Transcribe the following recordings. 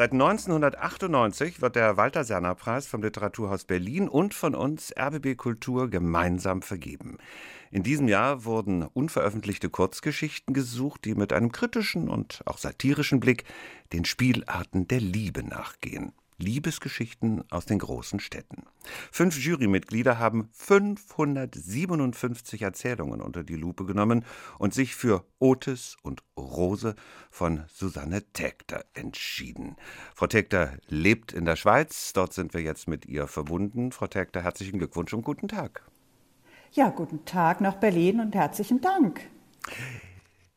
Seit 1998 wird der Walter Serner Preis vom Literaturhaus Berlin und von uns RBB Kultur gemeinsam vergeben. In diesem Jahr wurden unveröffentlichte Kurzgeschichten gesucht, die mit einem kritischen und auch satirischen Blick den Spielarten der Liebe nachgehen. Liebesgeschichten aus den großen Städten. Fünf Jurymitglieder haben 557 Erzählungen unter die Lupe genommen und sich für Otis und Rose von Susanne Tägter entschieden. Frau Tägter lebt in der Schweiz, dort sind wir jetzt mit ihr verbunden. Frau Tägter, herzlichen Glückwunsch und guten Tag. Ja, guten Tag nach Berlin und herzlichen Dank.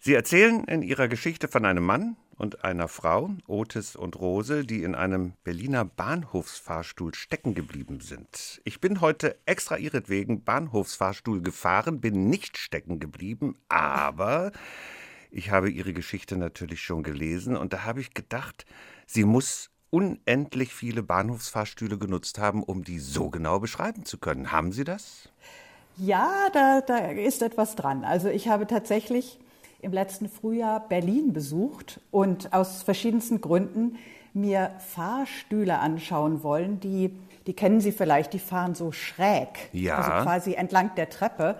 Sie erzählen in Ihrer Geschichte von einem Mann, und einer Frau, Otis und Rose, die in einem Berliner Bahnhofsfahrstuhl stecken geblieben sind. Ich bin heute extra ihretwegen Bahnhofsfahrstuhl gefahren, bin nicht stecken geblieben, aber ich habe ihre Geschichte natürlich schon gelesen und da habe ich gedacht, sie muss unendlich viele Bahnhofsfahrstühle genutzt haben, um die so genau beschreiben zu können. Haben Sie das? Ja, da, da ist etwas dran. Also ich habe tatsächlich im letzten Frühjahr Berlin besucht und aus verschiedensten Gründen mir Fahrstühle anschauen wollen, die, die kennen Sie vielleicht, die fahren so schräg, ja. also quasi entlang der Treppe,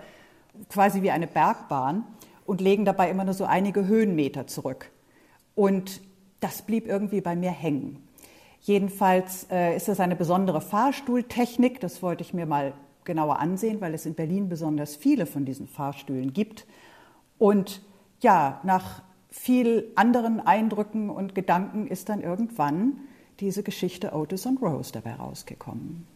quasi wie eine Bergbahn und legen dabei immer nur so einige Höhenmeter zurück. Und das blieb irgendwie bei mir hängen. Jedenfalls äh, ist das eine besondere Fahrstuhltechnik, das wollte ich mir mal genauer ansehen, weil es in Berlin besonders viele von diesen Fahrstühlen gibt. Und ja, nach viel anderen Eindrücken und Gedanken ist dann irgendwann diese Geschichte Otis und Rose dabei rausgekommen.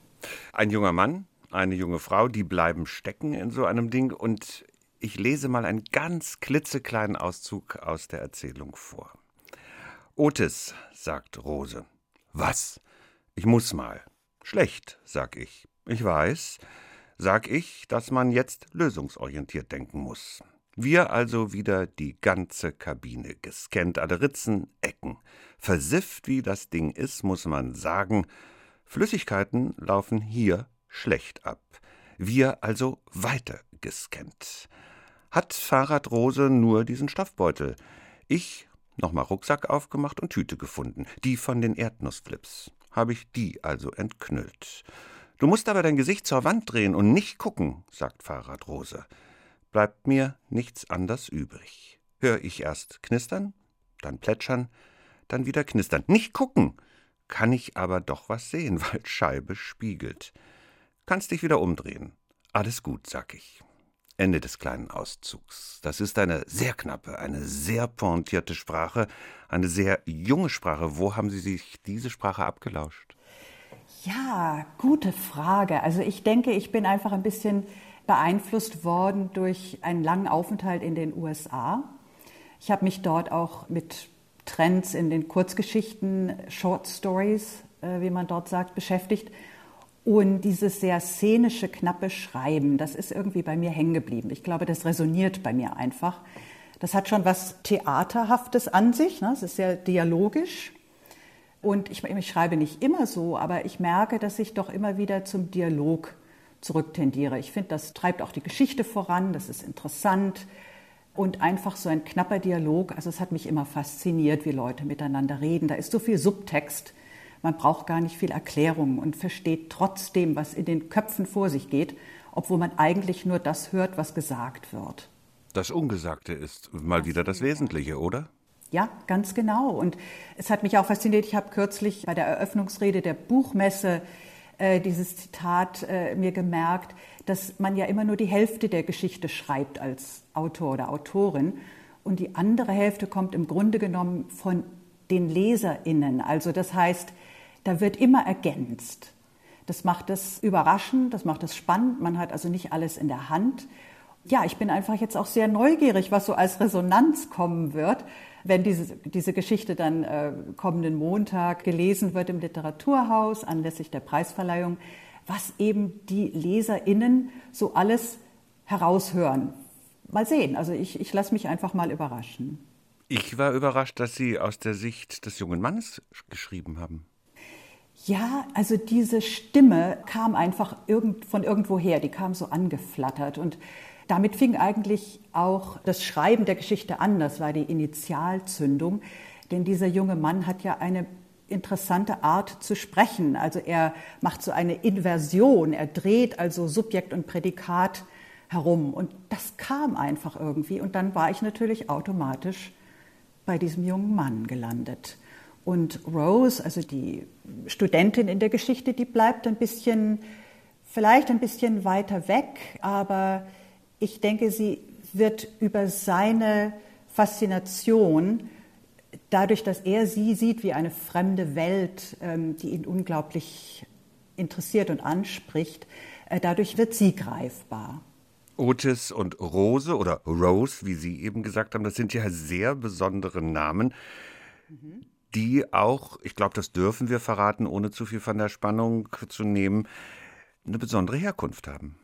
Ein junger Mann, eine junge Frau, die bleiben stecken in so einem Ding und ich lese mal einen ganz klitzekleinen Auszug aus der Erzählung vor. Otis, sagt Rose. Was? Ich muss mal. Schlecht, sag ich. Ich weiß, sag ich, dass man jetzt lösungsorientiert denken muss. Wir also wieder die ganze Kabine gescannt, alle Ritzen, Ecken. Versifft wie das Ding ist, muss man sagen, Flüssigkeiten laufen hier schlecht ab. Wir also weiter gescannt. Hat Fahrradrose nur diesen Stoffbeutel. Ich nochmal Rucksack aufgemacht und Tüte gefunden, die von den Erdnussflips. Habe ich die also entknüllt. Du musst aber dein Gesicht zur Wand drehen und nicht gucken, sagt Fahrradrose bleibt mir nichts anders übrig. Hör ich erst knistern, dann plätschern, dann wieder knistern. Nicht gucken, kann ich aber doch was sehen, weil Scheibe spiegelt. Kannst dich wieder umdrehen. Alles gut, sag ich. Ende des kleinen Auszugs. Das ist eine sehr knappe, eine sehr pointierte Sprache, eine sehr junge Sprache. Wo haben Sie sich diese Sprache abgelauscht? Ja, gute Frage. Also ich denke, ich bin einfach ein bisschen beeinflusst worden durch einen langen Aufenthalt in den USA. Ich habe mich dort auch mit Trends in den Kurzgeschichten, Short Stories, äh, wie man dort sagt, beschäftigt. Und dieses sehr szenische, knappe Schreiben, das ist irgendwie bei mir hängen geblieben. Ich glaube, das resoniert bei mir einfach. Das hat schon was Theaterhaftes an sich. Ne? Es ist sehr dialogisch. Und ich, ich schreibe nicht immer so, aber ich merke, dass ich doch immer wieder zum Dialog zurücktendiere. Ich finde, das treibt auch die Geschichte voran, das ist interessant und einfach so ein knapper Dialog. Also es hat mich immer fasziniert, wie Leute miteinander reden. Da ist so viel Subtext. Man braucht gar nicht viel Erklärung und versteht trotzdem, was in den Köpfen vor sich geht, obwohl man eigentlich nur das hört, was gesagt wird. Das Ungesagte ist mal wieder das Wesentliche, oder? Ja, ganz genau. Und es hat mich auch fasziniert. Ich habe kürzlich bei der Eröffnungsrede der Buchmesse äh, dieses Zitat äh, mir gemerkt, dass man ja immer nur die Hälfte der Geschichte schreibt als Autor oder Autorin und die andere Hälfte kommt im Grunde genommen von den LeserInnen. Also das heißt, da wird immer ergänzt. Das macht es überraschend, das macht es spannend. Man hat also nicht alles in der Hand. Ja, ich bin einfach jetzt auch sehr neugierig, was so als Resonanz kommen wird wenn diese, diese Geschichte dann äh, kommenden Montag gelesen wird im Literaturhaus anlässlich der Preisverleihung, was eben die LeserInnen so alles heraushören. Mal sehen. Also ich, ich lasse mich einfach mal überraschen. Ich war überrascht, dass Sie aus der Sicht des jungen Mannes geschrieben haben. Ja, also diese Stimme kam einfach irgend, von irgendwoher, die kam so angeflattert. Und damit fing eigentlich auch das Schreiben der Geschichte an. Das war die Initialzündung. Denn dieser junge Mann hat ja eine interessante Art zu sprechen. Also er macht so eine Inversion, er dreht also Subjekt und Prädikat herum. Und das kam einfach irgendwie. Und dann war ich natürlich automatisch bei diesem jungen Mann gelandet. Und Rose, also die Studentin in der Geschichte, die bleibt ein bisschen, vielleicht ein bisschen weiter weg, aber ich denke, sie wird über seine Faszination, dadurch, dass er sie sieht wie eine fremde Welt, ähm, die ihn unglaublich interessiert und anspricht, äh, dadurch wird sie greifbar. Otis und Rose oder Rose, wie Sie eben gesagt haben, das sind ja sehr besondere Namen, die auch, ich glaube, das dürfen wir verraten, ohne zu viel von der Spannung zu nehmen, eine besondere Herkunft haben.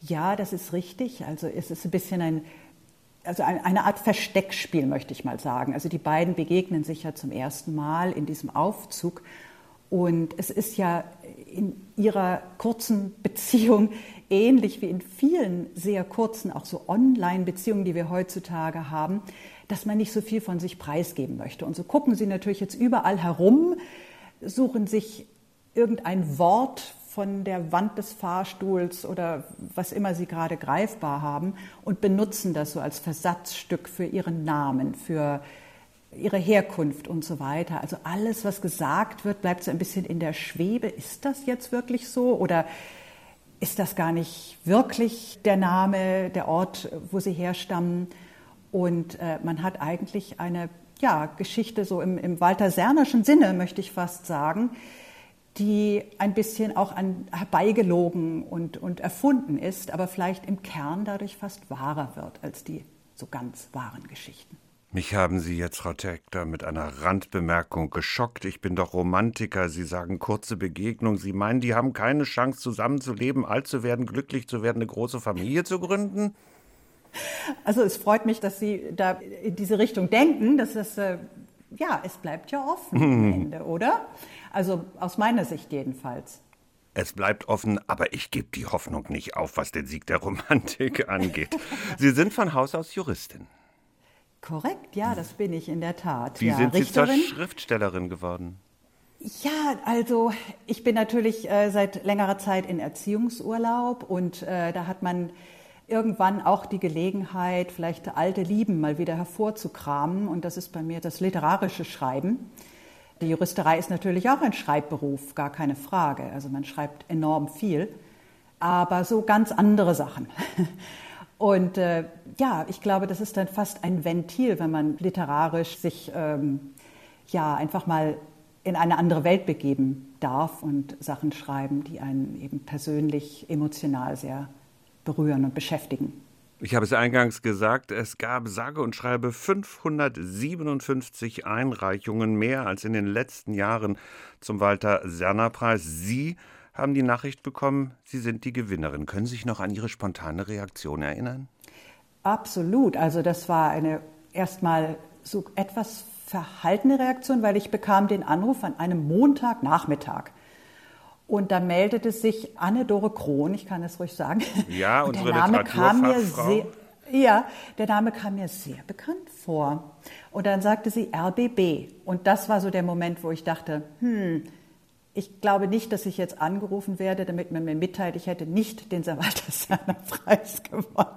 Ja, das ist richtig. Also es ist ein bisschen ein, also eine Art Versteckspiel, möchte ich mal sagen. Also die beiden begegnen sich ja zum ersten Mal in diesem Aufzug. Und es ist ja in ihrer kurzen Beziehung ähnlich wie in vielen sehr kurzen, auch so Online-Beziehungen, die wir heutzutage haben, dass man nicht so viel von sich preisgeben möchte. Und so gucken sie natürlich jetzt überall herum, suchen sich irgendein Wort von der Wand des Fahrstuhls oder was immer sie gerade greifbar haben und benutzen das so als Versatzstück für ihren Namen, für ihre Herkunft und so weiter. Also alles, was gesagt wird, bleibt so ein bisschen in der Schwebe. Ist das jetzt wirklich so? Oder ist das gar nicht wirklich der Name, der Ort, wo sie herstammen. Und äh, man hat eigentlich eine ja, Geschichte so im, im Walter Sernerschen Sinne, möchte ich fast sagen, die ein bisschen auch an, herbeigelogen und, und erfunden ist, aber vielleicht im Kern dadurch fast wahrer wird als die so ganz wahren Geschichten. Mich haben Sie jetzt, Frau Tekter, mit einer Randbemerkung geschockt. Ich bin doch Romantiker. Sie sagen kurze Begegnung. Sie meinen, die haben keine Chance, zusammenzuleben, alt zu werden, glücklich zu werden, eine große Familie zu gründen? Also es freut mich, dass Sie da in diese Richtung denken. Dass das, äh, ja, es bleibt ja offen hm. am Ende, oder? Also aus meiner Sicht jedenfalls. Es bleibt offen, aber ich gebe die Hoffnung nicht auf, was den Sieg der Romantik angeht. Sie sind von Haus aus Juristin. Korrekt, ja, das bin ich in der Tat. Wie ja, sind Sie Richterin? zur Schriftstellerin geworden? Ja, also ich bin natürlich äh, seit längerer Zeit in Erziehungsurlaub und äh, da hat man irgendwann auch die Gelegenheit, vielleicht alte Lieben mal wieder hervorzukramen und das ist bei mir das literarische Schreiben. Die Juristerei ist natürlich auch ein Schreibberuf, gar keine Frage. Also man schreibt enorm viel, aber so ganz andere Sachen. Und äh, ja, ich glaube, das ist dann fast ein Ventil, wenn man literarisch sich ähm, ja einfach mal in eine andere Welt begeben darf und Sachen schreiben, die einen eben persönlich, emotional sehr berühren und beschäftigen. Ich habe es eingangs gesagt, es gab sage und schreibe 557 Einreichungen mehr als in den letzten Jahren zum Walter Serner Preis. Sie haben die Nachricht bekommen, Sie sind die Gewinnerin. Können Sie sich noch an Ihre spontane Reaktion erinnern? Absolut. Also das war eine erstmal so etwas verhaltene Reaktion, weil ich bekam den Anruf an einem Montagnachmittag. Und da meldete sich Anne-Dore Krohn, ich kann es ruhig sagen. Ja, und der Name kam mir sehr, ja, der Name kam mir sehr bekannt vor. Und dann sagte sie RBB. Und das war so der Moment, wo ich dachte, hm, ich glaube nicht, dass ich jetzt angerufen werde, damit man mir mitteilt, ich hätte nicht den Walter Preis gewonnen.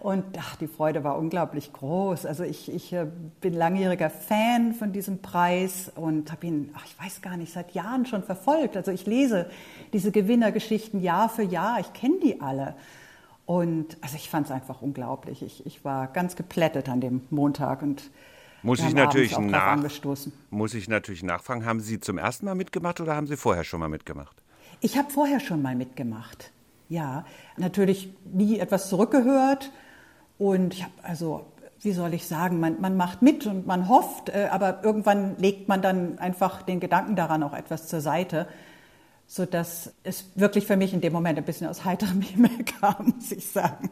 Und ach, die Freude war unglaublich groß. Also ich, ich äh, bin langjähriger Fan von diesem Preis und habe ihn, ach, ich weiß gar nicht, seit Jahren schon verfolgt. Also ich lese diese Gewinnergeschichten Jahr für Jahr. Ich kenne die alle. Und also ich fand es einfach unglaublich. Ich, ich war ganz geplättet an dem Montag und muss ich, natürlich nach, muss ich natürlich nachfragen, haben Sie zum ersten Mal mitgemacht oder haben Sie vorher schon mal mitgemacht? Ich habe vorher schon mal mitgemacht. Ja, natürlich nie etwas zurückgehört. Und ich habe also, wie soll ich sagen, man, man macht mit und man hofft, äh, aber irgendwann legt man dann einfach den Gedanken daran auch etwas zur Seite so dass es wirklich für mich in dem Moment ein bisschen aus heiterem Himmel kam, muss ich sagen.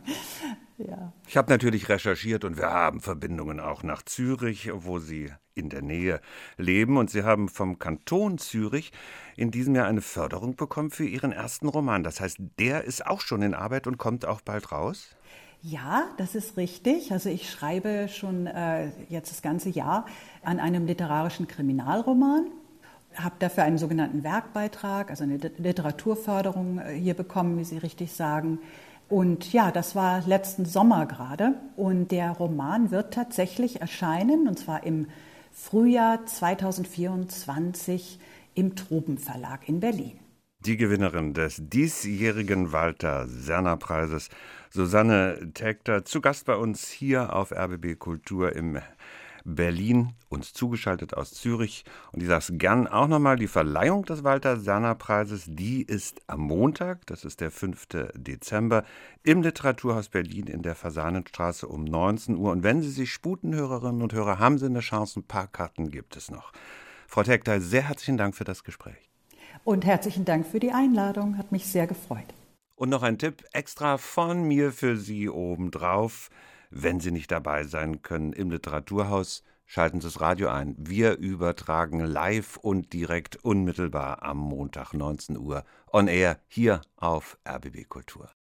Ja. Ich habe natürlich recherchiert und wir haben Verbindungen auch nach Zürich, wo Sie in der Nähe leben. Und Sie haben vom Kanton Zürich in diesem Jahr eine Förderung bekommen für Ihren ersten Roman. Das heißt, der ist auch schon in Arbeit und kommt auch bald raus? Ja, das ist richtig. Also ich schreibe schon äh, jetzt das ganze Jahr an einem literarischen Kriminalroman habe dafür einen sogenannten Werkbeitrag, also eine Literaturförderung äh, hier bekommen, wie Sie richtig sagen. Und ja, das war letzten Sommer gerade. Und der Roman wird tatsächlich erscheinen, und zwar im Frühjahr 2024 im Tropen Verlag in Berlin. Die Gewinnerin des diesjährigen Walter Serner Preises, Susanne Tekter, zu Gast bei uns hier auf RBB Kultur im Berlin, uns zugeschaltet aus Zürich. Und ich sage es gern auch nochmal, die Verleihung des Walter Serner Preises, die ist am Montag, das ist der 5. Dezember, im Literaturhaus Berlin in der Fasanenstraße um 19 Uhr. Und wenn Sie sich sputen, Hörerinnen und Hörer, haben Sie eine Chance, ein paar Karten gibt es noch. Frau Tekter, sehr herzlichen Dank für das Gespräch. Und herzlichen Dank für die Einladung, hat mich sehr gefreut. Und noch ein Tipp extra von mir für Sie obendrauf. Wenn Sie nicht dabei sein können im Literaturhaus, schalten Sie das Radio ein. Wir übertragen live und direkt unmittelbar am Montag 19 Uhr on air hier auf RBB Kultur.